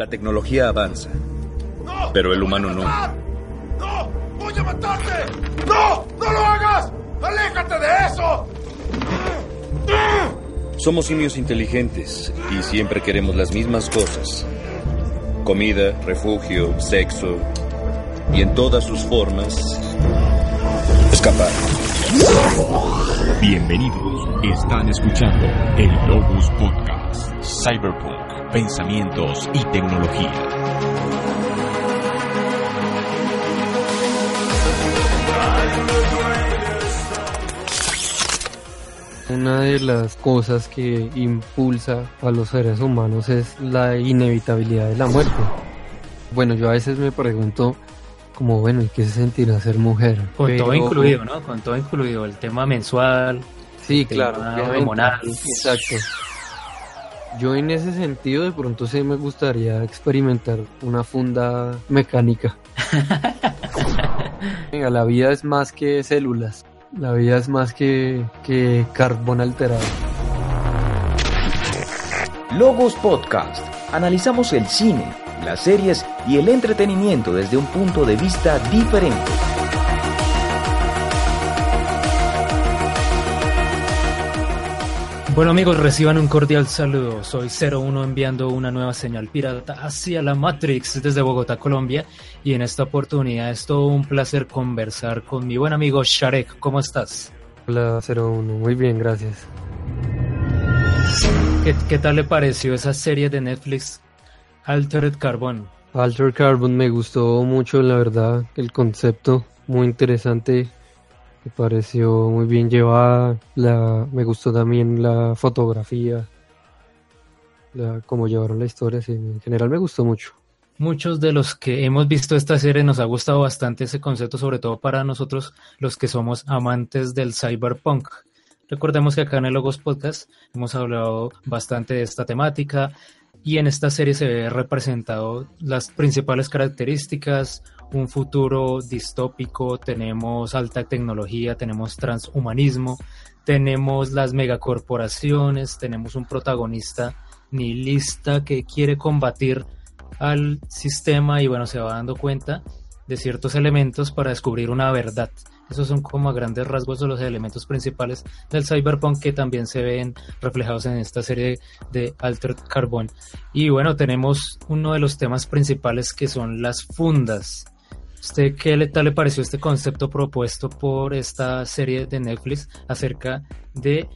La tecnología avanza, pero el humano no. ¡No! ¡Voy a matarte! ¡No! ¡No lo hagas! ¡Aléjate de eso! Somos simios inteligentes y siempre queremos las mismas cosas. Comida, refugio, sexo y en todas sus formas escapar. Bienvenidos, están escuchando el Lobos Podcast. Cyberpunk, pensamientos y tecnología. Una de las cosas que impulsa a los seres humanos es la inevitabilidad de la muerte. Bueno, yo a veces me pregunto como, bueno, ¿y qué se sentirá ser mujer? Con todo incluido, ¿no? Con todo incluido, el tema mensual. Sí, claro, hormonal. Exacto. Yo en ese sentido de pronto sí me gustaría experimentar una funda mecánica. Venga, la vida es más que células. La vida es más que, que carbón alterado. Logos Podcast. Analizamos el cine, las series y el entretenimiento desde un punto de vista diferente. Bueno amigos, reciban un cordial saludo. Soy 01 enviando una nueva señal pirata hacia la Matrix desde Bogotá, Colombia. Y en esta oportunidad es todo un placer conversar con mi buen amigo Sharek. ¿Cómo estás? Hola 01, muy bien, gracias. ¿Qué, ¿Qué, tal le pareció esa serie de Netflix Altered Carbon? Altered Carbon me gustó mucho, la verdad, el concepto muy interesante me pareció muy bien llevada, la, me gustó también la fotografía, la, cómo llevaron la historia, en general me gustó mucho. Muchos de los que hemos visto esta serie nos ha gustado bastante ese concepto, sobre todo para nosotros los que somos amantes del cyberpunk. Recordemos que acá en el Logos Podcast hemos hablado bastante de esta temática y en esta serie se ve representado las principales características, un futuro distópico, tenemos alta tecnología, tenemos transhumanismo, tenemos las megacorporaciones, tenemos un protagonista nihilista que quiere combatir al sistema y bueno, se va dando cuenta de ciertos elementos para descubrir una verdad. Esos son como a grandes rasgos los elementos principales del cyberpunk que también se ven reflejados en esta serie de Altered Carbon. Y bueno, tenemos uno de los temas principales que son las fundas. ¿Usted qué tal le pareció este concepto propuesto por esta serie de Netflix acerca de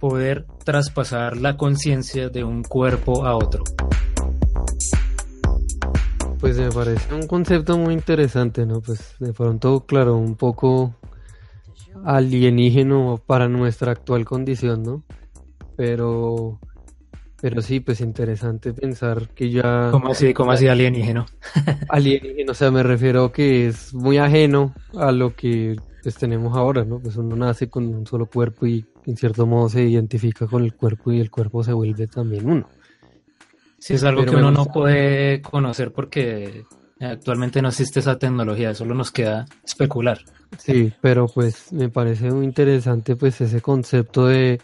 poder traspasar la conciencia de un cuerpo a otro? Pues me parece un concepto muy interesante, ¿no? Pues de pronto, claro, un poco alienígeno para nuestra actual condición, ¿no? Pero pero sí, pues interesante pensar que ya... ¿Cómo así, cómo así alienígeno? alienígeno, o sea, me refiero que es muy ajeno a lo que pues tenemos ahora, ¿no? Pues uno nace con un solo cuerpo y en cierto modo se identifica con el cuerpo y el cuerpo se vuelve también uno. Sí, es algo que uno no puede conocer porque actualmente no existe esa tecnología, solo nos queda especular. Sí, pero pues me parece muy interesante pues ese concepto de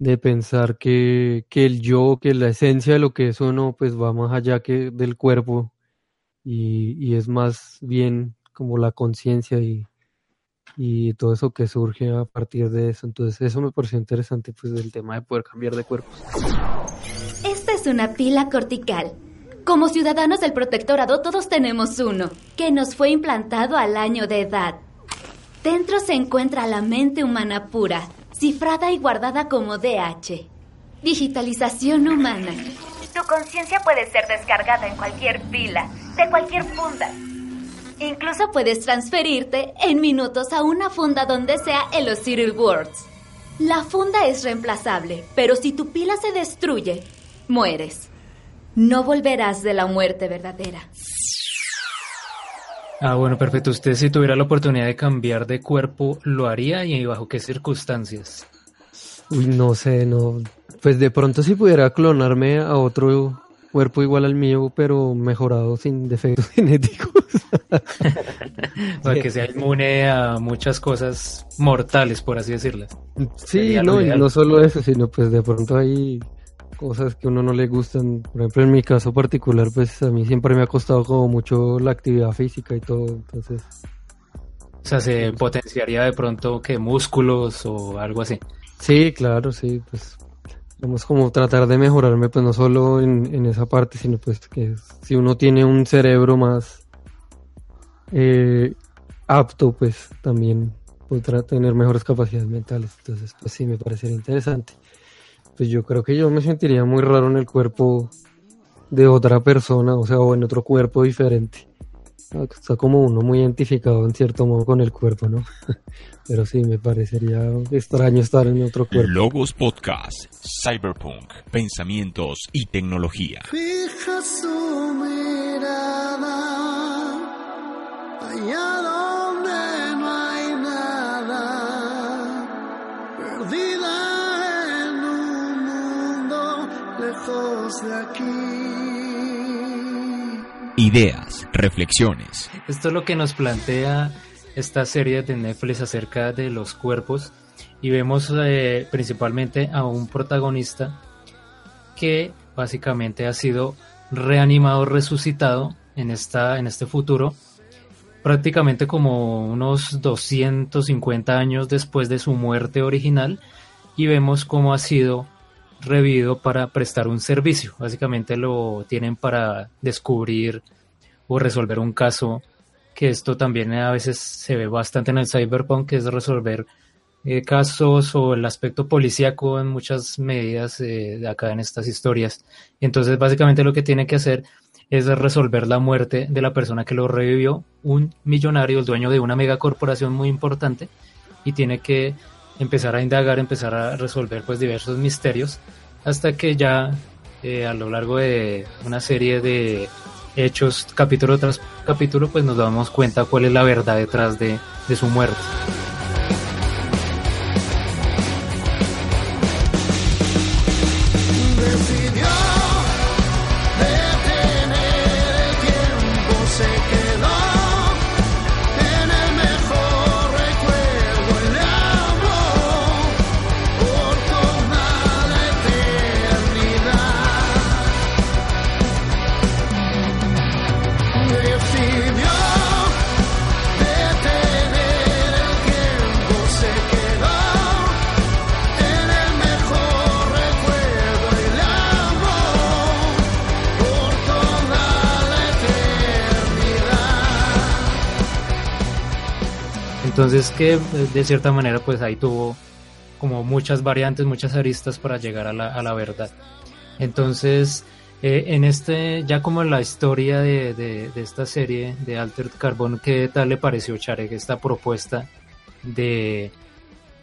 de pensar que, que, el yo, que la esencia de lo que es uno, pues va más allá que del cuerpo y, y es más bien como la conciencia y, y todo eso que surge a partir de eso. Entonces eso me pareció interesante, pues del tema de poder cambiar de cuerpos. Esta es una pila cortical. Como ciudadanos del protectorado todos tenemos uno, que nos fue implantado al año de edad. Dentro se encuentra la mente humana pura, cifrada y guardada como DH. Digitalización humana. Tu conciencia puede ser descargada en cualquier pila, de cualquier funda. Incluso puedes transferirte en minutos a una funda donde sea en los City Worlds. La funda es reemplazable, pero si tu pila se destruye, mueres. No volverás de la muerte verdadera. Ah, bueno, perfecto. Usted si tuviera la oportunidad de cambiar de cuerpo, ¿lo haría y bajo qué circunstancias? Uy, no sé, no. Pues de pronto si pudiera clonarme a otro cuerpo igual al mío, pero mejorado sin defectos genéticos. Para que sea inmune a muchas cosas mortales, por así decirlas. Sí, no, y no solo eso, sino pues de pronto ahí cosas que a uno no le gustan. Por ejemplo, en mi caso particular, pues a mí siempre me ha costado como mucho la actividad física y todo, entonces... O sea, se potenciaría de pronto que músculos o algo así. Sí, claro, sí, pues vamos como tratar de mejorarme, pues no solo en, en esa parte, sino pues que si uno tiene un cerebro más eh, apto, pues también podrá tener mejores capacidades mentales. Entonces, pues sí, me parecería interesante. Pues yo creo que yo me sentiría muy raro en el cuerpo de otra persona, o sea, o en otro cuerpo diferente. Está como uno muy identificado en cierto modo con el cuerpo, ¿no? Pero sí, me parecería extraño estar en otro cuerpo. Logos Podcast, Cyberpunk, Pensamientos y Tecnología. Fija su mirada allá lejos de aquí. Ideas, reflexiones, Esto es lo que nos plantea esta serie de Netflix acerca de los cuerpos y vemos eh, principalmente a un protagonista que básicamente ha sido reanimado, resucitado en, esta, en este futuro, prácticamente como unos 250 años después de su muerte original y vemos cómo ha sido revivido para prestar un servicio. Básicamente lo tienen para descubrir o resolver un caso que esto también a veces se ve bastante en el cyberpunk, que es resolver eh, casos o el aspecto policíaco en muchas medidas eh, acá en estas historias. Entonces básicamente lo que tiene que hacer es resolver la muerte de la persona que lo revivió, un millonario, el dueño de una megacorporación muy importante, y tiene que empezar a indagar, empezar a resolver pues diversos misterios, hasta que ya eh, a lo largo de una serie de hechos, capítulo tras capítulo, pues nos damos cuenta cuál es la verdad detrás de, de su muerte. Entonces que eh, de cierta manera pues ahí tuvo como muchas variantes, muchas aristas para llegar a la, a la verdad. Entonces, eh, en este, ya como la historia de, de- esta serie de Altered Carbon, ¿qué tal le pareció, Charek, esta propuesta de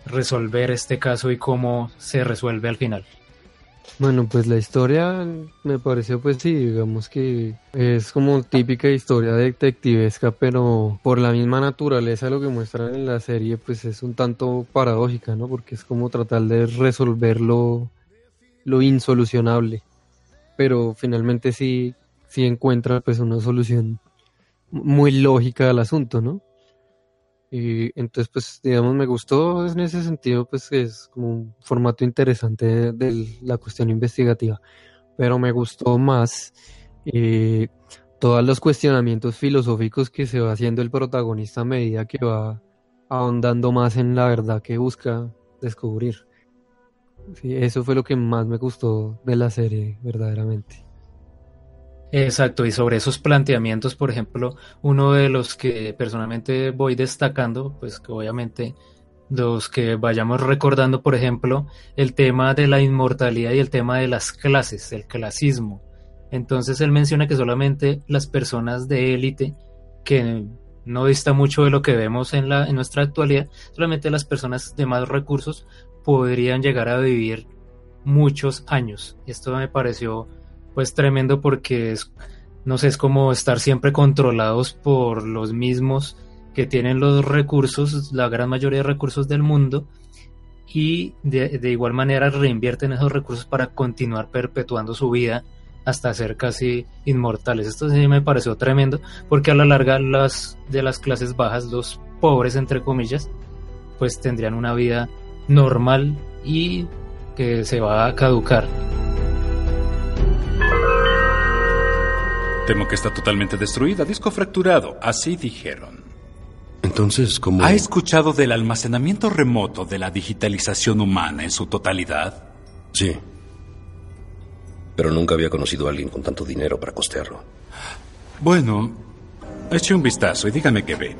resolver este caso y cómo se resuelve al final? Bueno, pues la historia me pareció, pues sí, digamos que es como típica historia detectivesca, pero por la misma naturaleza lo que muestran en la serie, pues es un tanto paradójica, ¿no? Porque es como tratar de resolver lo, lo insolucionable, pero finalmente sí, sí encuentra pues una solución muy lógica al asunto, ¿no? Y entonces, pues, digamos, me gustó en ese sentido, pues, que es como un formato interesante de, la cuestión investigativa. Pero me gustó más eh, todos los cuestionamientos filosóficos que se va haciendo el protagonista a medida que va ahondando más en la verdad que busca descubrir. Sí, eso fue lo que más me gustó de la serie, verdaderamente. Exacto, y sobre esos planteamientos, por ejemplo, uno de los que personalmente voy destacando, pues que obviamente los que vayamos recordando, por ejemplo, el tema de la inmortalidad y el tema de las clases, el clasismo. Entonces él menciona que solamente las personas de élite, que no dista mucho de lo que vemos en, la, en nuestra actualidad, solamente las personas de más recursos podrían llegar a vivir muchos años. Esto me pareció pues tremendo porque es, no sé, es como estar siempre controlados por los mismos que tienen los recursos, la gran mayoría de recursos del mundo, y de, de igual manera reinvierten esos recursos para continuar perpetuando su vida hasta ser casi inmortales. Esto sí me pareció tremendo porque a la larga las de las clases bajas, los pobres entre comillas, pues tendrían una vida normal y que se va a caducar. Temo que está totalmente destruida, disco fracturado, así dijeron. Entonces, ¿cómo...? ¿Ha escuchado del almacenamiento remoto de la digitalización humana en su totalidad? Sí. Pero nunca había conocido a alguien con tanto dinero para costearlo. Bueno, eche un vistazo y dígame qué ve.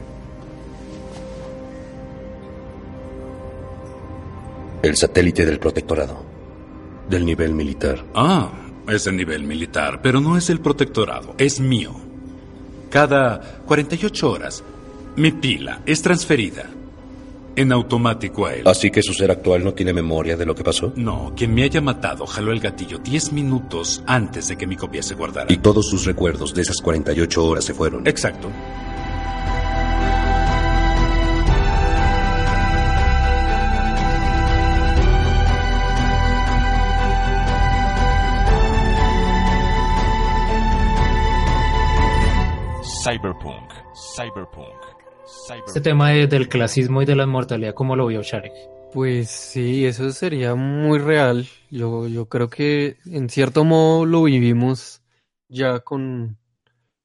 El satélite del protectorado. Del nivel militar. Ah, es el nivel militar, pero no es el protectorado, es mío. Cada 48 horas, mi pila es transferida en automático a él. Así que su ser actual no tiene memoria de lo que pasó. No, quien me haya matado jaló el gatillo 10 minutos antes de que mi copia se guardara. Y todos sus recuerdos de esas 48 horas se fueron. Exacto. Cyberpunk, Cyberpunk, Cyberpunk. Este tema de- del clasismo y de la inmortalidad, ¿cómo lo vio Sharek? Pues sí, eso sería muy real. Yo, yo creo que en cierto modo lo vivimos ya con,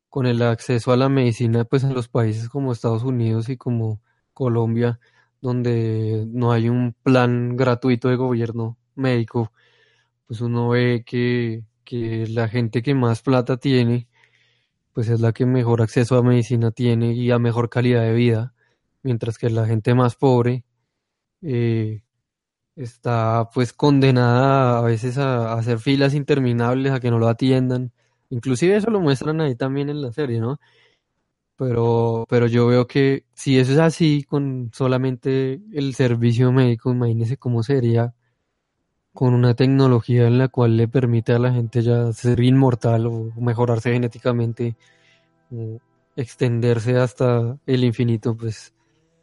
con el acceso a la medicina, pues en los países como Estados Unidos y como Colombia, donde no hay un plan gratuito de gobierno médico, pues uno ve que, que la gente que más plata tiene, pues es la que mejor acceso a medicina tiene y a mejor calidad de vida, mientras que la gente más pobre eh, está pues condenada a veces a, a hacer filas interminables, a que no lo atiendan. Inclusive eso lo muestran ahí también en la serie, ¿no? Pero, pero yo veo que si eso es así con solamente el servicio médico, imagínese cómo sería con una tecnología en la cual le permite a la gente ya ser inmortal o mejorarse genéticamente, extenderse hasta el infinito, pues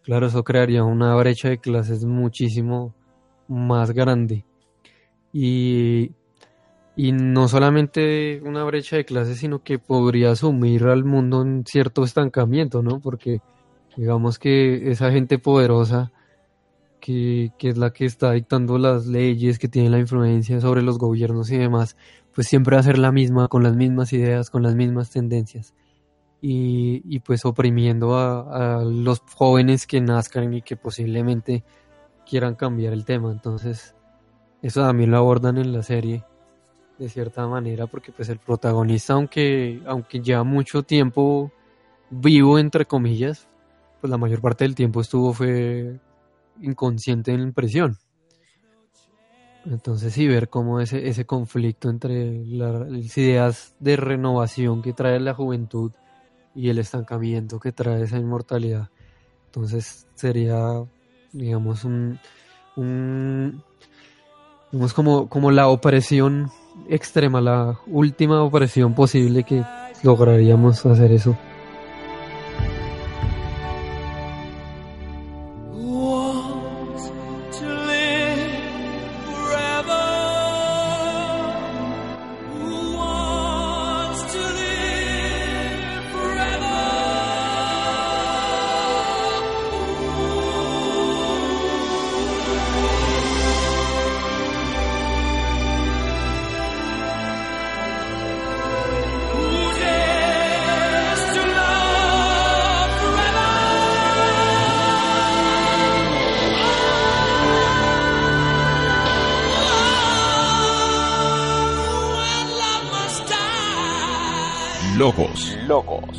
claro, eso crearía una brecha de clases muchísimo más grande. Y, y no solamente una brecha de clases, sino que podría sumir al mundo en cierto estancamiento, ¿no? Porque digamos que esa gente poderosa que, que es la que está dictando las leyes, que tiene la influencia sobre los gobiernos y demás, pues siempre va a ser la misma, con las mismas ideas, con las mismas tendencias. Y, y pues oprimiendo a, los jóvenes que nazcan y que posiblemente quieran cambiar el tema. Entonces, eso también lo abordan en la serie de cierta manera, porque pues el protagonista, aunque, aunque lleva mucho tiempo vivo, entre comillas, pues la mayor parte del tiempo estuvo fue inconsciente en prisión. Entonces sí, ver cómo ese, ese conflicto entre la- las ideas de renovación que trae la juventud y el estancamiento que trae esa inmortalidad. Entonces sería, digamos, un, un digamos como, como la opresión extrema, la última opresión posible que lograríamos hacer eso.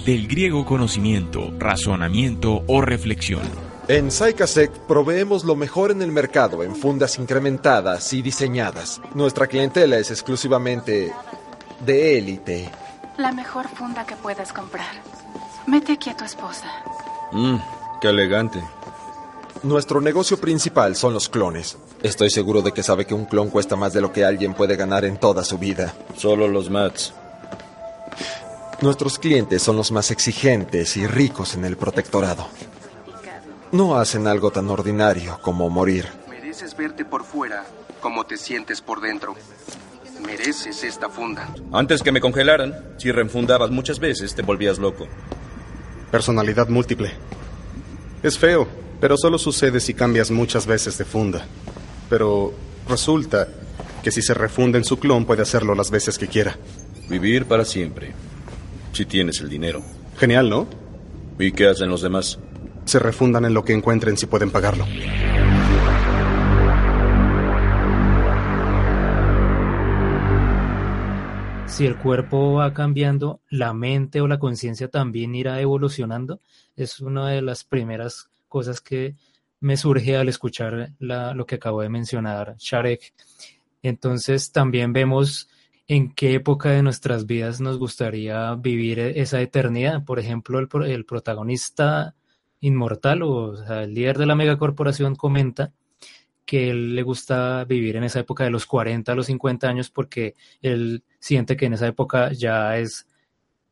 Del griego conocimiento, razonamiento o reflexión. En Psychasect proveemos lo mejor en el mercado en fundas incrementadas y diseñadas. Nuestra clientela es exclusivamente de élite. La mejor funda que puedas comprar. Mete aquí a tu esposa. Mmm, qué elegante. Nuestro negocio principal son los clones. Estoy seguro de que sabe que un clon cuesta más de lo que alguien puede ganar en toda su vida. Solo los Mats. Nuestros clientes son los más exigentes y ricos en el protectorado. No hacen algo tan ordinario como morir. Mereces verte por fuera como te sientes por dentro. Mereces esta funda. Antes que me congelaran, si reenfundabas muchas veces, te volvías loco. Personalidad múltiple. Es feo, pero solo sucede si cambias muchas veces de funda. Pero resulta que si se refunda en su clon puede hacerlo las veces que quiera. Vivir para siempre. Si tienes el dinero. Genial, ¿no? ¿Y qué hacen los demás? Se refundan en lo que encuentren si pueden pagarlo. si el cuerpo va cambiando, la mente o la conciencia también irá evolucionando. Es una de las primeras cosas que me surge al escuchar lo que acabo de mencionar, Sharek. Entonces también vemos en qué época de nuestras vidas nos gustaría vivir esa eternidad. Por ejemplo, el, protagonista inmortal o, sea, el líder de la megacorporación comenta que él le gusta vivir en esa época de los 40 a los 50 años porque él siente que en esa época ya es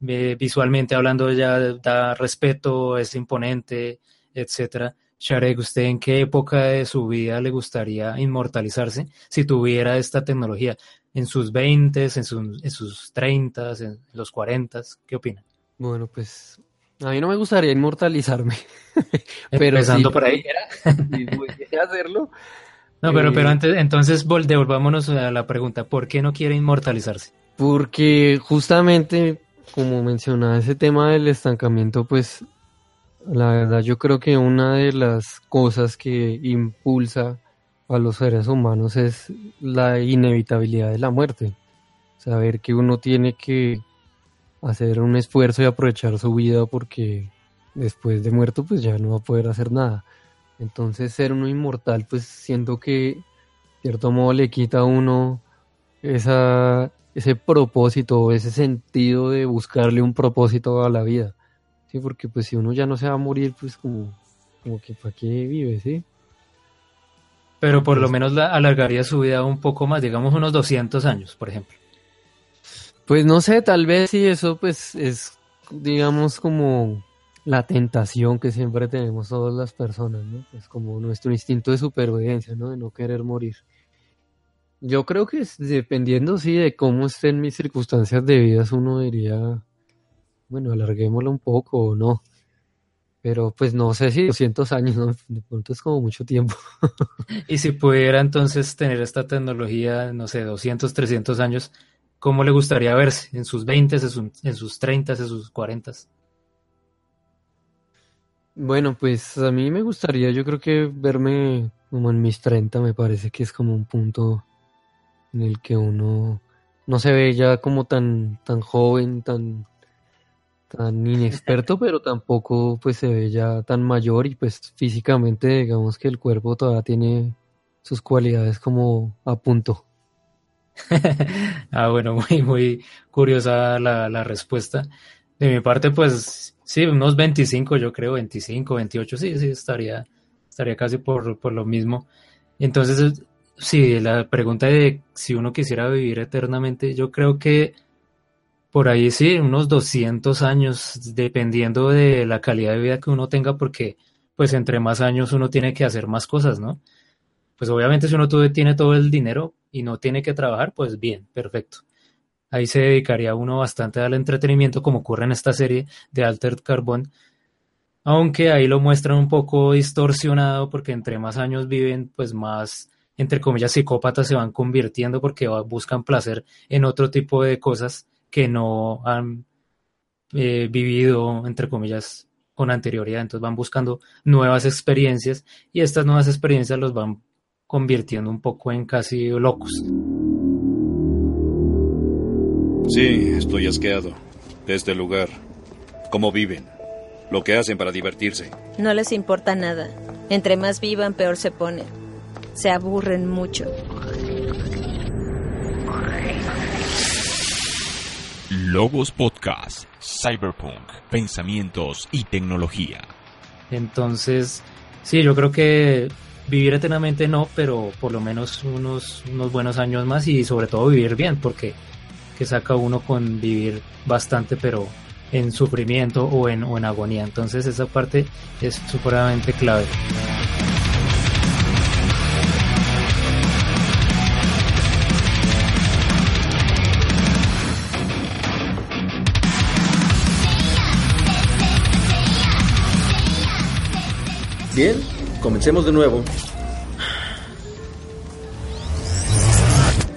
visualmente hablando ya da respeto, es imponente, etcétera. Sharek, ¿usted en qué época de su vida le gustaría inmortalizarse si tuviera esta tecnología? ¿En sus 20, en, en sus 30, en los 40? ¿Qué opina? Bueno, pues a mí no me gustaría inmortalizarme. pero Empezando por ahí. Hacerlo, no, pero, pero eh, antes, entonces devolvámonos a la pregunta, ¿por qué no quiere inmortalizarse? Porque justamente, como mencionaba ese tema del estancamiento, pues la verdad yo creo que una de las cosas que impulsa a los seres humanos es la inevitabilidad de la muerte. Saber que uno tiene que hacer un esfuerzo y aprovechar su vida porque después de muerto pues ya no va a poder hacer nada. Entonces ser uno inmortal, pues siento que, de cierto modo, le quita a uno esa, ese propósito, ese sentido de buscarle un propósito a la vida. Sí, porque pues si uno ya no se va a morir, pues como, como que para qué vive, ¿sí? Pero por lo menos la alargaría su vida un poco más, digamos unos 200 años, por ejemplo. Pues no sé, tal vez si eso pues es, digamos, como la tentación que siempre tenemos todas las personas, ¿no? Es como nuestro instinto de supervivencia, ¿no? De no querer morir. Yo creo que dependiendo, sí, de cómo estén mis circunstancias de vida, uno diría, bueno, alarguémoslo un poco o no. Pero pues no sé si 200 años, ¿no? De pronto es como mucho tiempo. y si pudiera entonces tener esta tecnología, no sé, 200, 300 años, ¿cómo le gustaría verse? ¿En sus 20, en sus, en sus 30, en sus 40? Bueno, pues a mí me gustaría, yo creo que verme como en mis 30 me parece que es como un punto en el que uno no se ve ya como tan tan joven, tan tan inexperto, pero tampoco pues se ve ya tan mayor y pues físicamente digamos que el cuerpo todavía tiene sus cualidades como a punto. ah, bueno, muy muy curiosa la, la respuesta. De mi parte, pues Sí, unos 25, yo creo, 25, 28, sí, sí, estaría, estaría casi por, por lo mismo. Entonces, sí, la pregunta de si uno quisiera vivir eternamente, yo creo que por ahí sí, unos 200 años, dependiendo de la calidad de vida que uno tenga, porque pues entre más años uno tiene que hacer más cosas, ¿no? Pues obviamente si uno tiene todo el dinero y no tiene que trabajar, pues bien, perfecto. Ahí se dedicaría uno bastante al entretenimiento, como ocurre en esta serie de Altered Carbon. Aunque ahí lo muestran un poco distorsionado, porque entre más años viven, pues más, entre comillas, psicópatas se van convirtiendo porque buscan placer en otro tipo de cosas que no han eh, vivido, entre comillas, con anterioridad. Entonces van buscando nuevas experiencias y estas nuevas experiencias los van convirtiendo un poco en casi locos. Sí, estoy asqueado de este lugar. Cómo viven. Lo que hacen para divertirse. No les importa nada. Entre más vivan, peor se ponen. Se aburren mucho. Logos Podcast, Cyberpunk, Pensamientos y Tecnología. Entonces, sí, yo creo que vivir eternamente no, pero por lo menos unos, unos buenos años más y sobre todo vivir bien, porque que saca uno con vivir bastante, pero en sufrimiento o en, o en agonía. Entonces esa parte es supremamente clave. Bien, comencemos de nuevo.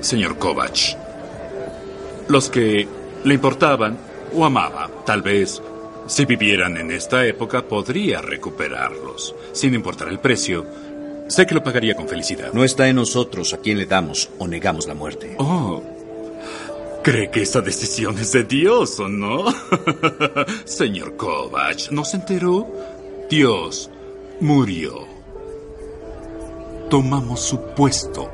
Señor Kovac, los que le importaban o amaba. Tal vez, si vivieran en esta época, podría recuperarlos. Sin importar el precio, sé que lo pagaría con felicidad. No está en nosotros a quién le damos o negamos la muerte. Oh. ¿Cree que esa decisión es de Dios o no? Señor Kovac, ¿no se enteró? Dios murió. Tomamos su puesto.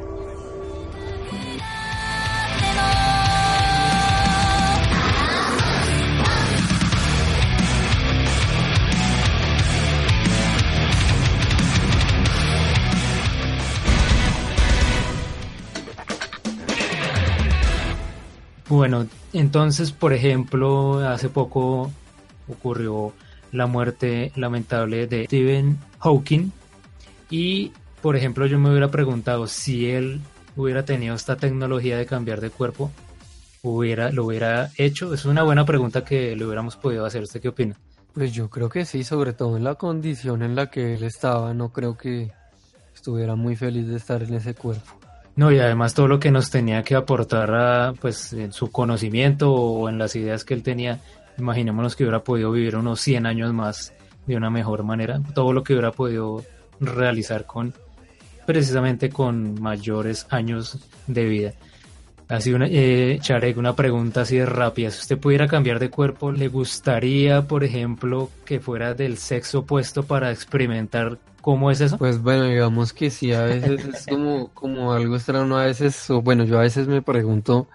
Bueno, entonces, por ejemplo, hace poco ocurrió la muerte lamentable de Stephen Hawking y, por ejemplo, yo me hubiera preguntado si él hubiera tenido esta tecnología de cambiar de cuerpo, hubiera, lo hubiera hecho. Es una buena pregunta que le hubiéramos podido hacer. ¿Usted qué opina? Pues yo creo que sí, sobre todo en la condición en la que él estaba, no creo que estuviera muy feliz de estar en ese cuerpo. No, y además todo lo que nos tenía que aportar a, pues, en su conocimiento o en las ideas que él tenía, imaginémonos que hubiera podido vivir unos 100 años más de una mejor manera, todo lo que hubiera podido realizar con, precisamente con mayores años de vida. Así una, eh, Charek, una pregunta así de rápida. Si usted pudiera cambiar de cuerpo, ¿le gustaría, por ejemplo, que fuera del sexo opuesto para experimentar cómo es eso? Pues bueno, digamos que sí, a veces es como, como algo extraño, a veces, o bueno, yo a veces me pregunto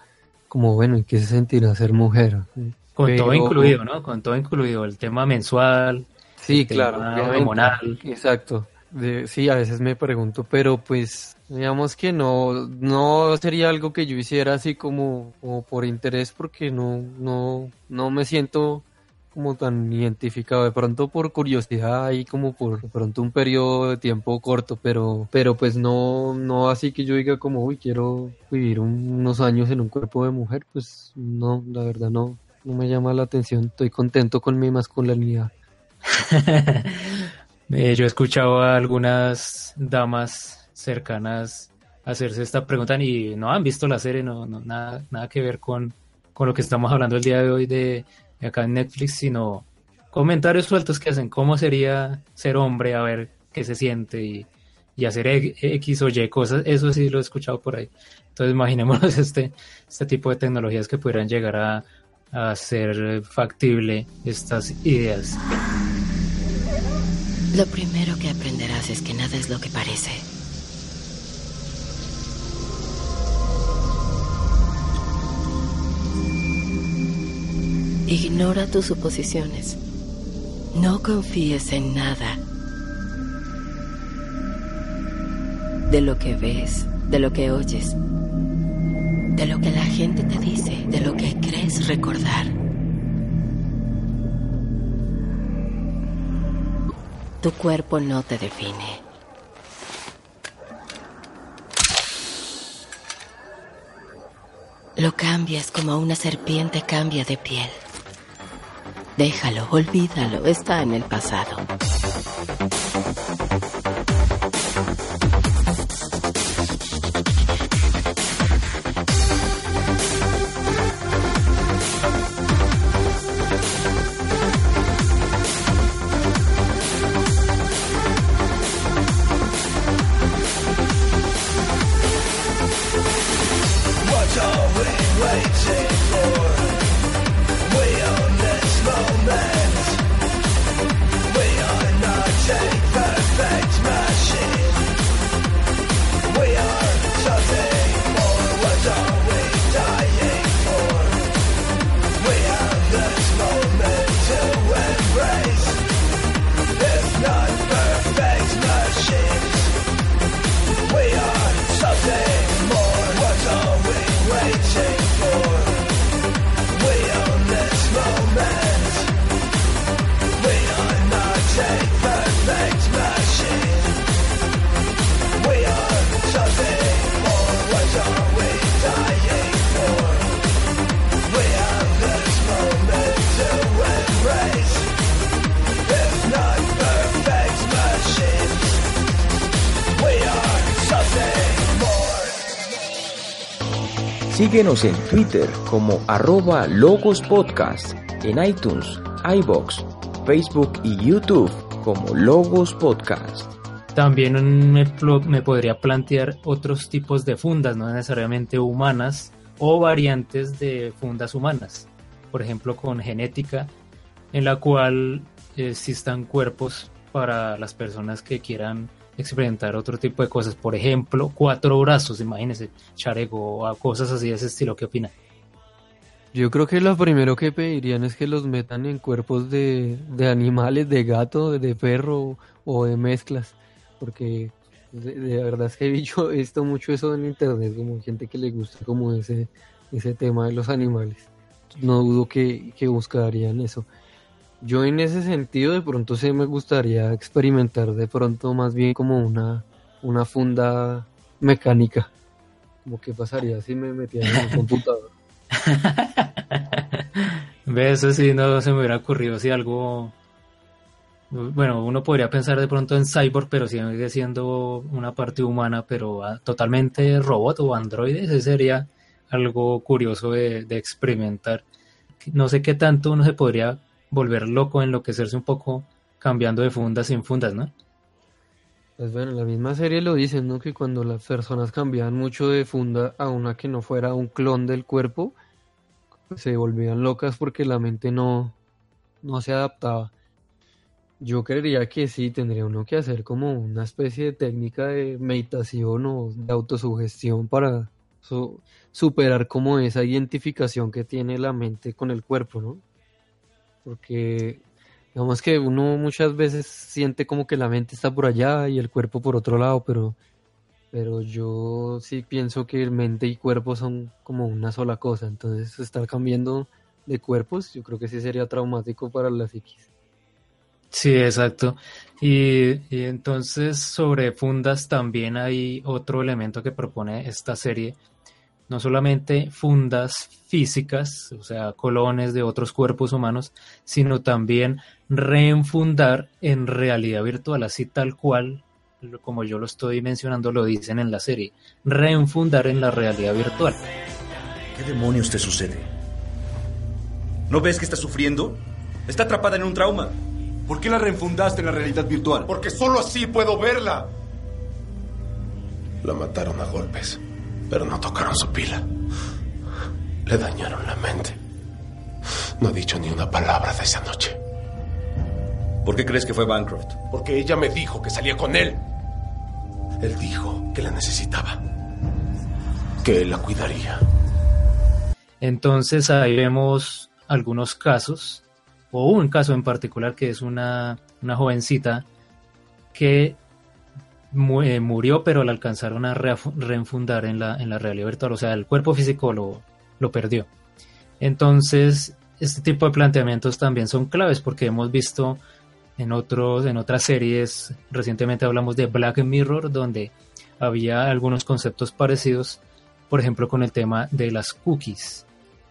como, bueno, ¿y qué se sentirá ser mujer? Con Pero- todo incluido, ¿no? Con todo incluido, el tema mensual, Sí, claro, hormonal. Exacto. De- sí, a veces me pregunto, pero pues digamos que no, no sería algo que yo hiciera así como, como por interés porque no, no, no me siento como tan identificado, de pronto por curiosidad y como por de pronto un periodo de tiempo corto, pero, pero pues no, no así que yo diga como, uy, quiero vivir un- unos años en un cuerpo de mujer, pues no, la verdad no, no me llama la atención, estoy contento con mi masculinidad. Eh, yo he escuchado a algunas damas cercanas hacerse esta pregunta y no han visto la serie, no, no- nada, nada que ver con, con lo que estamos hablando el día de hoy de, acá en Netflix, sino comentarios sueltos que hacen cómo sería ser hombre, a ver qué se siente y, y hacer e- X o Y cosas, eso sí lo he escuchado por ahí. Entonces imaginémonos este, este tipo de tecnologías que pudieran llegar a, a hacer factible estas ideas. Lo primero que aprenderás es que nada es lo que parece. Ignora tus suposiciones. No confíes en nada. De lo que ves, de lo que oyes, de lo que la gente te dice, de lo que crees recordar. Tu cuerpo no te define. Lo cambias como una serpiente cambia de piel. Déjalo, olvídalo, está en el pasado. Síguenos en Twitter como arroba Logos Podcast en iTunes, iBox, Facebook y YouTube como Logos Podcast. También me, me, podría plantear otros tipos de fundas, no necesariamente humanas o variantes de fundas humanas. Por ejemplo, con genética, en la cual existan cuerpos para las personas que quieran experimentar otro tipo de cosas. Por ejemplo, cuatro brazos, imagínense, charego o cosas así de ese estilo. ¿Qué opina? Yo creo que lo primero que pedirían es que los metan en cuerpos de, de animales, de gato, de perro o de mezclas, porque de, verdad es que he visto, mucho eso en internet, como gente que le gusta como ese, ese tema de los animales. No dudo que, que buscarían eso. Yo en ese sentido de pronto sí me gustaría experimentar de pronto más bien como una, una funda mecánica. Como que pasaría si me metiera en el computador. Ve, eso sí no se me hubiera ocurrido si algo... Bueno, uno podría pensar de pronto en cyborg, pero sigue siendo una parte humana, pero ah, totalmente robot o androide, ese sería algo curioso de, de experimentar. No sé qué tanto uno se podría volver loco, enloquecerse un poco cambiando de fundas sin fundas, ¿no? Pues bueno, la misma serie lo dicen, ¿no? Que cuando las personas cambiaban mucho de funda a una que no fuera un clon del cuerpo, se volvían locas porque la mente no, no se adaptaba. Yo creería que sí, tendría uno que hacer como una especie de técnica de meditación o de autosugestión para superar como esa identificación que tiene la mente con el cuerpo, ¿no? Porque digamos que uno muchas veces siente como que la mente está por allá y el cuerpo por otro lado, pero, pero yo sí pienso que mente y cuerpo son como una sola cosa, entonces estar cambiando de cuerpos yo creo que sí sería traumático para la psiquis. Sí, exacto. Y, y entonces sobre fundas también hay otro elemento que propone esta serie no solamente fundas físicas, o sea, colones de otros cuerpos humanos, sino también reenfundar en realidad virtual, así tal cual, como yo lo estoy mencionando, lo dicen en la serie, reenfundar en la realidad virtual. ¿Qué demonios te sucede? ¿No ves que está sufriendo? Está atrapada en un trauma. ¿Por qué la reenfundaste en la realidad virtual? Porque solo así puedo verla. La mataron a golpes pero no tocaron su pila. Le dañaron la mente. No ha dicho ni una palabra de esa noche. ¿Por qué crees que fue Bancroft? Porque ella me dijo que salía con él. Él dijo que la necesitaba. Que él la cuidaría. Entonces ahí vemos algunos casos, o un caso en particular que es una, una jovencita que murió, pero la alcanzaron a reenfundar en la, en la realidad virtual. O sea, el cuerpo físico lo, lo perdió. Entonces, este tipo de planteamientos también son claves porque hemos visto en otros, en otras series, recientemente hablamos de Black Mirror, donde había algunos conceptos parecidos, por ejemplo, con el tema de las cookies.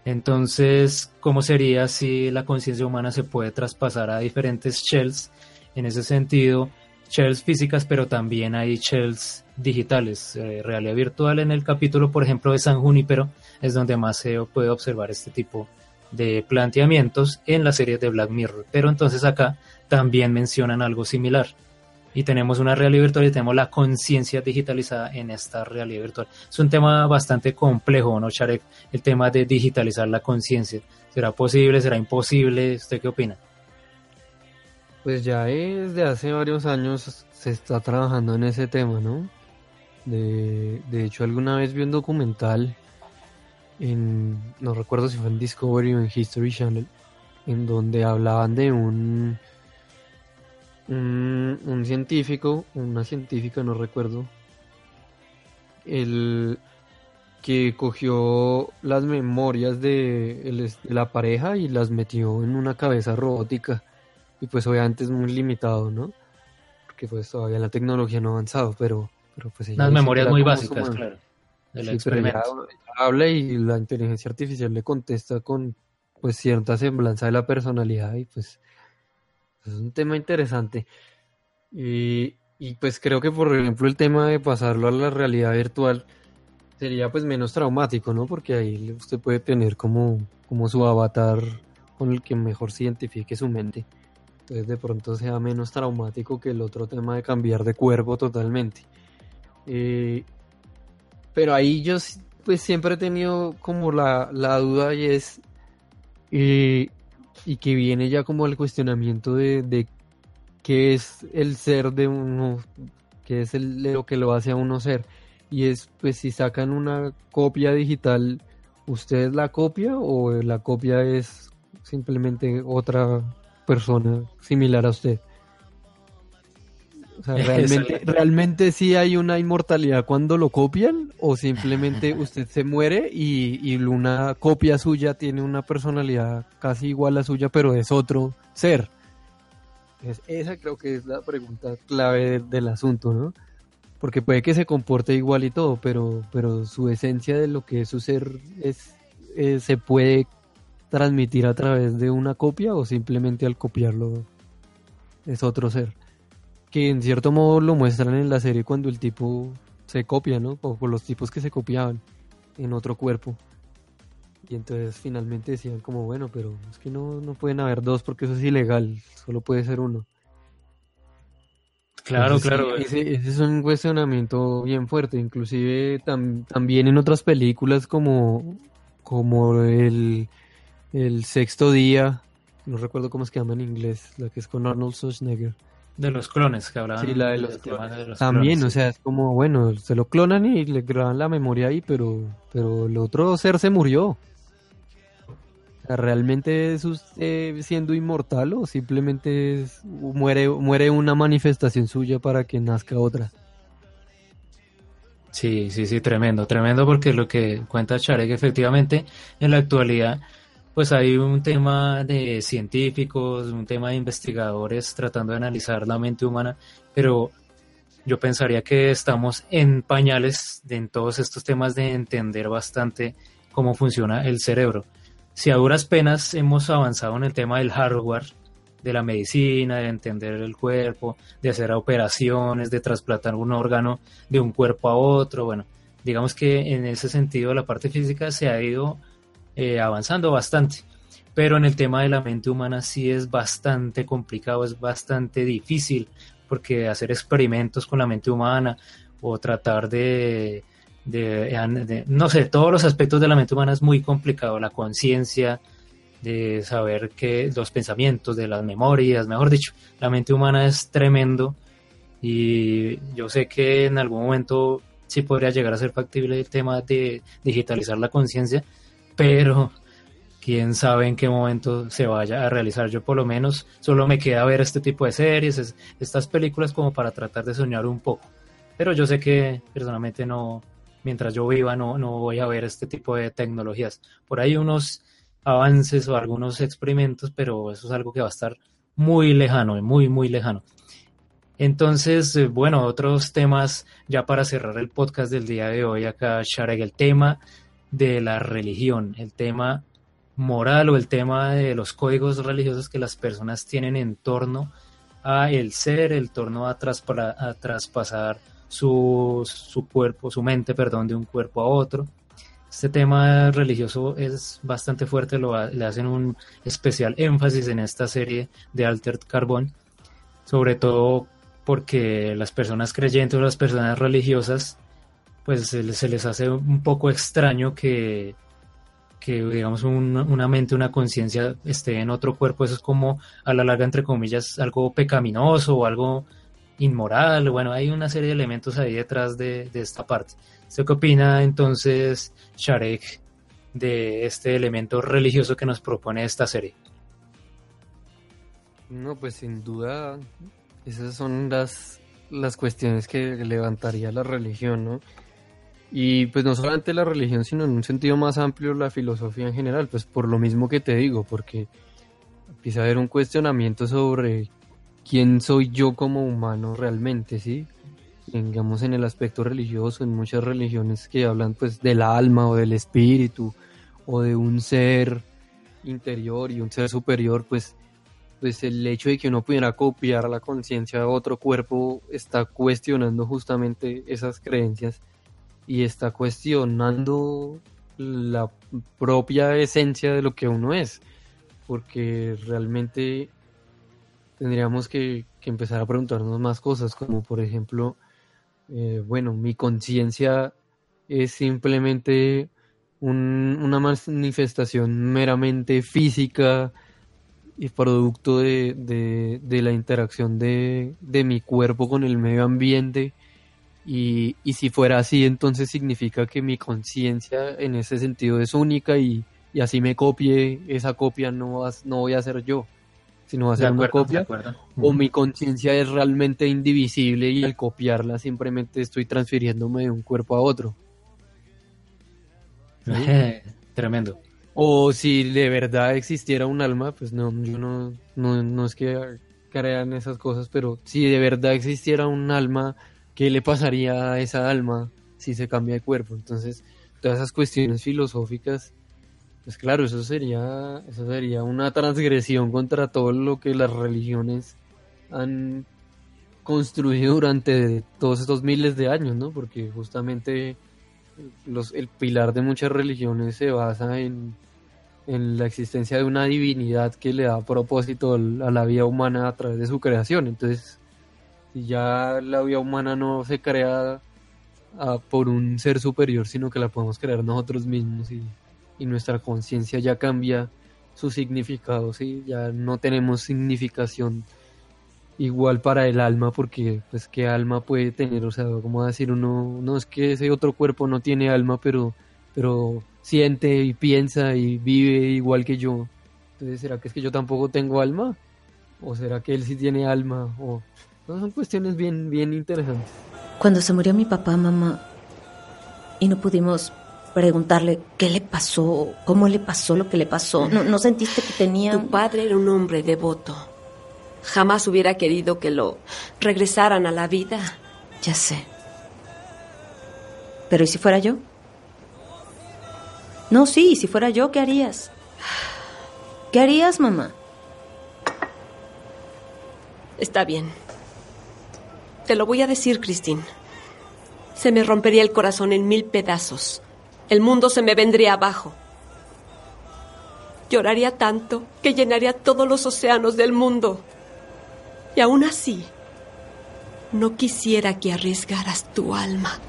Entonces, ¿cómo sería si la conciencia humana se puede traspasar a diferentes shells? En ese sentido, shells físicas, pero también hay shells digitales, eh, realidad virtual. En el capítulo, por ejemplo, de San Junípero, es donde más se puede observar este tipo de planteamientos en la serie de Black Mirror. Pero entonces acá también mencionan algo similar. Y tenemos una realidad virtual y tenemos la conciencia digitalizada en esta realidad virtual. Es un tema bastante complejo, ¿no, Charek? El tema de digitalizar la conciencia. ¿Será posible? ¿Será imposible? ¿Usted qué opina? Pues ya desde hace varios años se está trabajando en ese tema, ¿no? De, de hecho, alguna vez vi un documental en, no recuerdo si fue en Discovery o en History Channel, en donde hablaban de un, un, científico, una científica, no recuerdo, el que cogió las memorias de la pareja y las metió en una cabeza robótica y pues obviamente es muy limitado, ¿no? Porque pues todavía la tecnología no ha avanzado, pero, pero pues... Las memorias muy básicas, claro. sí, pero habla y la inteligencia artificial le contesta con pues cierta semblanza de la personalidad y pues es un tema interesante. Y, y pues creo que por ejemplo el tema de pasarlo a la realidad virtual sería pues menos traumático, ¿no? Porque ahí usted puede tener como, como su avatar con el que mejor se identifique su mente. Entonces de pronto sea menos traumático que el otro tema de cambiar de cuerpo totalmente. Eh, pero ahí yo pues siempre he tenido como la, la duda y es y que viene ya como el cuestionamiento de, de qué es el ser de uno, qué es el, lo que lo hace a uno ser. Y es, pues si sacan una copia digital, ¿usted es la copia o la copia es simplemente otra persona similar a usted? O sea, ¿realmente, ¿realmente sí hay una inmortalidad cuando lo copian? ¿O simplemente usted se muere y, y, una copia suya tiene una personalidad casi igual a suya, pero es otro ser? esa creo que es la pregunta clave del, asunto, ¿no? Porque puede que se comporte igual y todo, pero, pero su esencia de lo que es su ser es, eh, se puede transmitir a través de una copia o simplemente al copiarlo es otro ser. Que en cierto modo lo muestran en la serie cuando el tipo se copia, ¿no? O por los tipos que se copiaban en otro cuerpo. Y entonces finalmente decían como, bueno, pero es que no, no pueden haber dos porque eso es ilegal, solo puede ser uno. Claro, claro. ese, es un cuestionamiento bien fuerte, inclusive también en otras películas como, como el, el sexto día, no recuerdo cómo se llama en inglés, la que es con Arnold Schwarzenegger. De los clones que hablaban. Sí, la de los, clones. También, o sea, es como, bueno, se lo clonan y le graban la memoria ahí, pero, pero el otro ser se murió. ¿realmente es usted siendo inmortal o simplemente muere, muere una manifestación suya para que nazca otra? Sí, sí, sí, tremendo, tremendo porque lo que cuenta Charek efectivamente en la actualidad pues hay un tema de científicos, un tema de investigadores tratando de analizar la mente humana, pero yo pensaría que estamos en pañales en todos estos temas de entender bastante cómo funciona el cerebro. Si a duras penas hemos avanzado en el tema del hardware, de la medicina, de entender el cuerpo, de hacer operaciones, de trasplantar un órgano de un cuerpo a otro, bueno, digamos que en ese sentido la parte física se ha ido eh, avanzando bastante, pero en el tema de la mente humana sí es bastante complicado, es bastante difícil, porque hacer experimentos con la mente humana o tratar de de, no sé, todos los aspectos de la mente humana es muy complicado, la conciencia, de saber que los pensamientos, de las memorias, mejor dicho, la mente humana es tremendo y yo sé que en algún momento sí podría llegar a ser factible el tema de digitalizar la conciencia, pero quién sabe en qué momento se vaya a realizar. Yo por lo menos solo me queda ver este tipo de series, estas películas como para tratar de soñar un poco. Pero yo sé que personalmente no, mientras yo viva no, no voy a ver este tipo de tecnologías. Por ahí unos avances o algunos experimentos, pero eso es algo que va a estar muy lejano, muy, muy lejano. Entonces, eh, bueno, otros temas ya para cerrar el podcast del día de hoy acá, Sharek, el tema de la religión, el tema moral o el tema de los códigos religiosos que las personas tienen en torno a el ser, el torno a, a traspasar su, su cuerpo, su mente, perdón, de un cuerpo a otro. Este tema religioso es bastante fuerte, lo, le hacen un especial énfasis en esta serie de Altered Carbon, sobre todo porque las personas creyentes o las personas religiosas, pues se, les hace un poco extraño que, que digamos una mente, una conciencia esté en otro cuerpo, eso es como a la larga, entre comillas, algo pecaminoso o algo inmoral, bueno, hay una serie de elementos ahí detrás de, esta parte. ¿Usted qué opina entonces, Sharek, de este elemento religioso que nos propone esta serie? No, pues sin duda, esas son las, las cuestiones que levantaría la religión, ¿no? Y pues no solamente la religión, sino en un sentido más amplio la filosofía en general, pues por lo mismo que te digo, porque empieza a haber un cuestionamiento sobre quién soy yo como humano realmente, ¿sí? Digamos en el aspecto religioso, en muchas religiones que hablan pues del alma o del espíritu o de un ser interior y un ser superior, pues, pues el hecho de que uno pudiera copiar la conciencia a otro cuerpo está cuestionando justamente esas creencias y está cuestionando la propia esencia de lo que uno es porque realmente tendríamos que, empezar a preguntarnos más cosas, como por ejemplo, eh, bueno, mi conciencia es simplemente una manifestación meramente física y producto de, la interacción de, mi cuerpo con el medio ambiente. Y, si fuera así, entonces significa que mi conciencia en ese sentido es única y, así me copie, esa copia no, no voy a ser yo, sino va a ser una copia. O mi conciencia es realmente indivisible y al copiarla simplemente estoy transfiriéndome de un cuerpo a otro. Tremendo. O si de verdad existiera un alma, pues no, yo no, no, es que crean esas cosas, pero si de verdad existiera un alma, ¿qué le pasaría a esa alma si se cambia de cuerpo? Entonces, todas esas cuestiones filosóficas, pues claro, eso sería, eso sería una transgresión contra todo lo que las religiones han construido durante todos estos miles de años, ¿no? Porque justamente el pilar de muchas religiones se basa en, la existencia de una divinidad que le da propósito a la vida humana a través de su creación. Entonces, si ya la vida humana no se crea por un ser superior, sino que la podemos crear nosotros mismos y, nuestra conciencia ya cambia su significado, ¿sí? ya no tenemos significación igual para el alma, porque pues qué alma puede tener, o sea, como decir uno, no es que ese otro cuerpo no tiene alma, pero, pero siente y piensa y vive igual que yo. Entonces, ¿será que es que yo tampoco tengo alma? ¿O será que él sí tiene alma? Son cuestiones bien, bien interesantes. Cuando se murió mi papá, mamá, y no pudimos preguntarle qué le pasó, cómo le pasó lo que le pasó, ¿no, no sentiste que tenía... Tu padre era un hombre devoto Jamás hubiera querido que lo regresaran a la vida. Ya sé. Pero ¿y si fuera yo? No, sí, si fuera yo, ¿qué harías? ¿Qué harías, mamá? Está bien. Te lo voy a decir, Christine. Se me rompería el corazón en mil pedazos. El mundo se me vendría abajo. Lloraría tanto que llenaría todos los océanos del mundo. Y aún así, no quisiera que arriesgaras tu alma.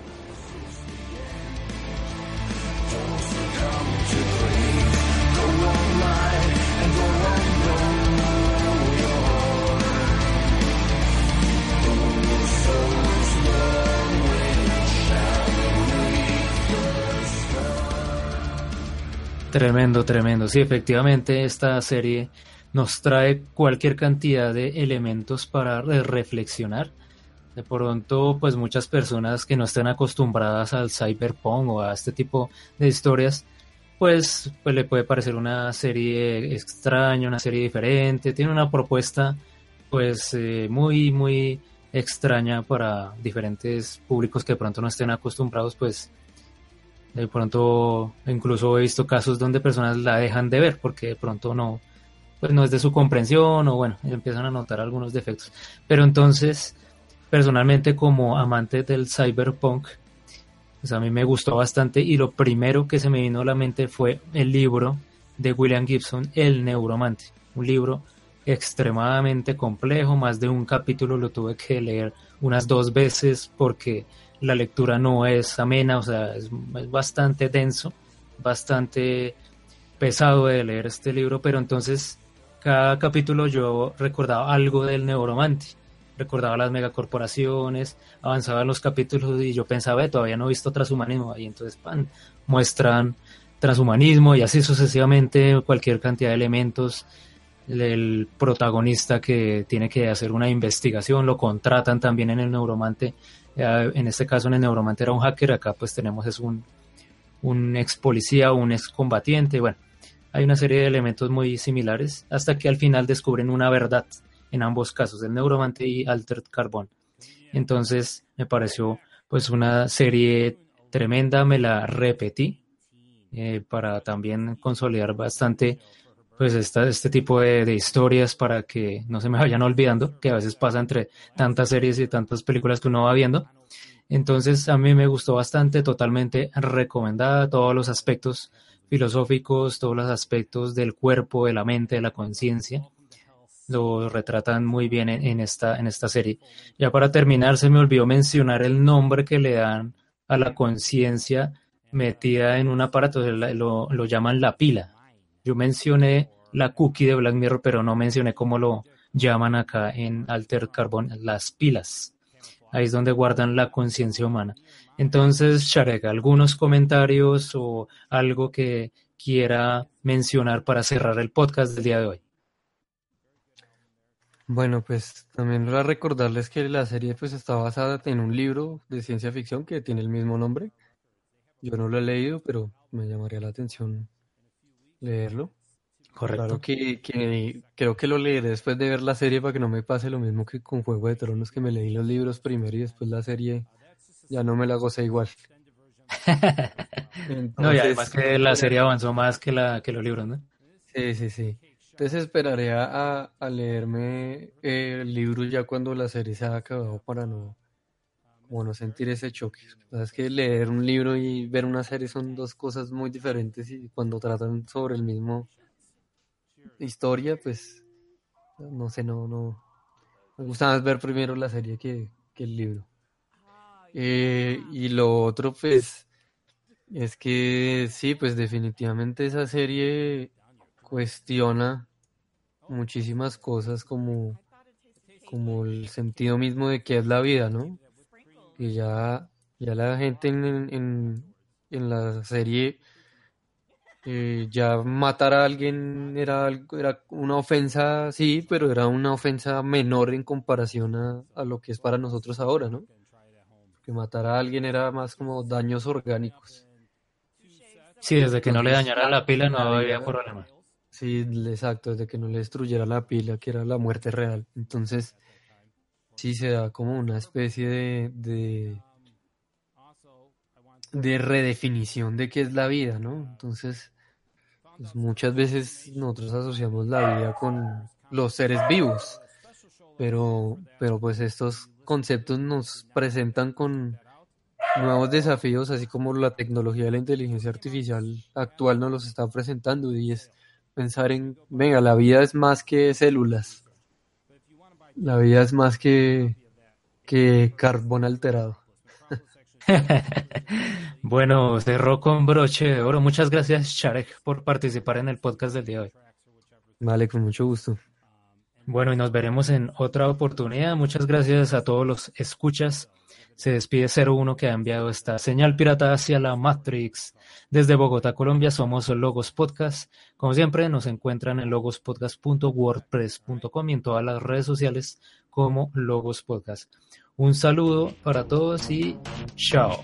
Tremendo, tremendo. Sí, efectivamente, esta serie nos trae cualquier cantidad de elementos para reflexionar. De pronto, pues muchas personas que no estén acostumbradas al cyberpunk o a este tipo de historias, pues, pues le puede parecer una serie extraña, una serie diferente, tiene una propuesta pues eh, muy, muy extraña para diferentes públicos que de pronto no estén acostumbrados, pues de pronto incluso he visto casos donde personas la dejan de ver porque de pronto no, pues no es de su comprensión o bueno, empiezan a notar algunos defectos. Pero entonces, personalmente como amante del cyberpunk, pues a mí me gustó bastante y lo primero que se me vino a la mente fue el libro de William Gibson, El Neuromante, un libro extremadamente complejo, más de un capítulo lo tuve que leer unas dos veces porque la lectura no es amena, o sea, es, es bastante denso, bastante pesado de leer este libro, pero entonces cada capítulo yo recordaba algo del neuromante. Recordaba las megacorporaciones, avanzaba en los capítulos y yo pensaba, todavía no he visto transhumanismo. Y entonces pan, muestran transhumanismo y así sucesivamente cualquier cantidad de elementos. El protagonista que tiene que hacer una investigación, lo contratan también en el neuromante. En este caso en el neuromante era un hacker, acá pues tenemos es un, un ex policía o un ex combatiente. Bueno, hay una serie de elementos muy similares hasta que al final descubren una verdad en ambos casos, el Neuromante y Altered Carbon. Entonces me pareció pues una serie tremenda, me la repetí eh, para también consolidar bastante pues esta, este tipo de, historias para que no se me vayan olvidando, que a veces pasa entre tantas series y tantas películas que uno va viendo. Entonces a mí me gustó bastante, totalmente recomendada, todos los aspectos filosóficos, todos los aspectos del cuerpo, de la mente, de la conciencia. Lo retratan muy bien en, esta, en esta serie. Ya para terminar, se me olvidó mencionar el nombre que le dan a la conciencia metida en un aparato, lo, lo llaman la pila. Yo mencioné la cookie de Black Mirror, pero no mencioné cómo lo llaman acá en Alter Carbon, las pilas. Ahí es donde guardan la conciencia humana. Entonces, Sharek, ¿algunos comentarios o algo que quiera mencionar para cerrar el podcast del día de hoy? Bueno, pues también para recordarles que la serie pues está basada en un libro de ciencia ficción que tiene el mismo nombre. Yo no lo he leído, pero me llamaría la atención leerlo. Correcto. Claro que, creo que lo leeré después de ver la serie para que no me pase lo mismo que con Juego de Tronos, que me leí los libros primero y después la serie ya no me la gocé igual. no, y además que la serie avanzó más que, la, que los libros, ¿no? Sí, sí, sí. Entonces esperaré a, a leerme el libro ya cuando la serie se haya acabado para no, como no sentir ese choque. Es que leer un libro y ver una serie son dos cosas muy diferentes y cuando tratan sobre el mismo historia, pues no sé, no, no. Me gusta más ver primero la serie que, el libro. Eh, y lo otro, pues, es que sí, pues definitivamente esa serie cuestiona muchísimas cosas como, como el sentido mismo de qué es la vida, ¿no? Que ya, ya la gente en, en, en la serie eh, ya matar a alguien era, era una ofensa, sí, pero era una ofensa menor en comparación a, lo que es para nosotros ahora, ¿no? Que matar a alguien era más como daños orgánicos. Sí, desde que no le dañara la pila no había problema. Sí, exacto, desde que no le destruyera la pila, que era la muerte real. Entonces, sí se da como una especie de, de, de redefinición de qué es la vida, ¿no? Entonces, pues muchas veces nosotros asociamos la vida con los seres vivos, pero, pero pues estos conceptos nos presentan con nuevos desafíos, así como la tecnología de la inteligencia artificial actual nos los está presentando, y es pensar en, venga, la vida es más que células, la vida es más que, que carbón alterado. bueno, cerró con broche de oro. Muchas gracias, Sharek, por participar en el podcast del día de hoy. Vale, con mucho gusto. Bueno, y nos veremos en otra oportunidad. Muchas gracias a todos los escuchas. Se despide 01 que ha enviado esta señal pirata hacia la Matrix. Desde Bogotá, Colombia, somos Logos Podcast. Como siempre, nos encuentran en logospodcast.wordpress.com y en todas las redes sociales como Logos Podcast. Un saludo para todos y chao.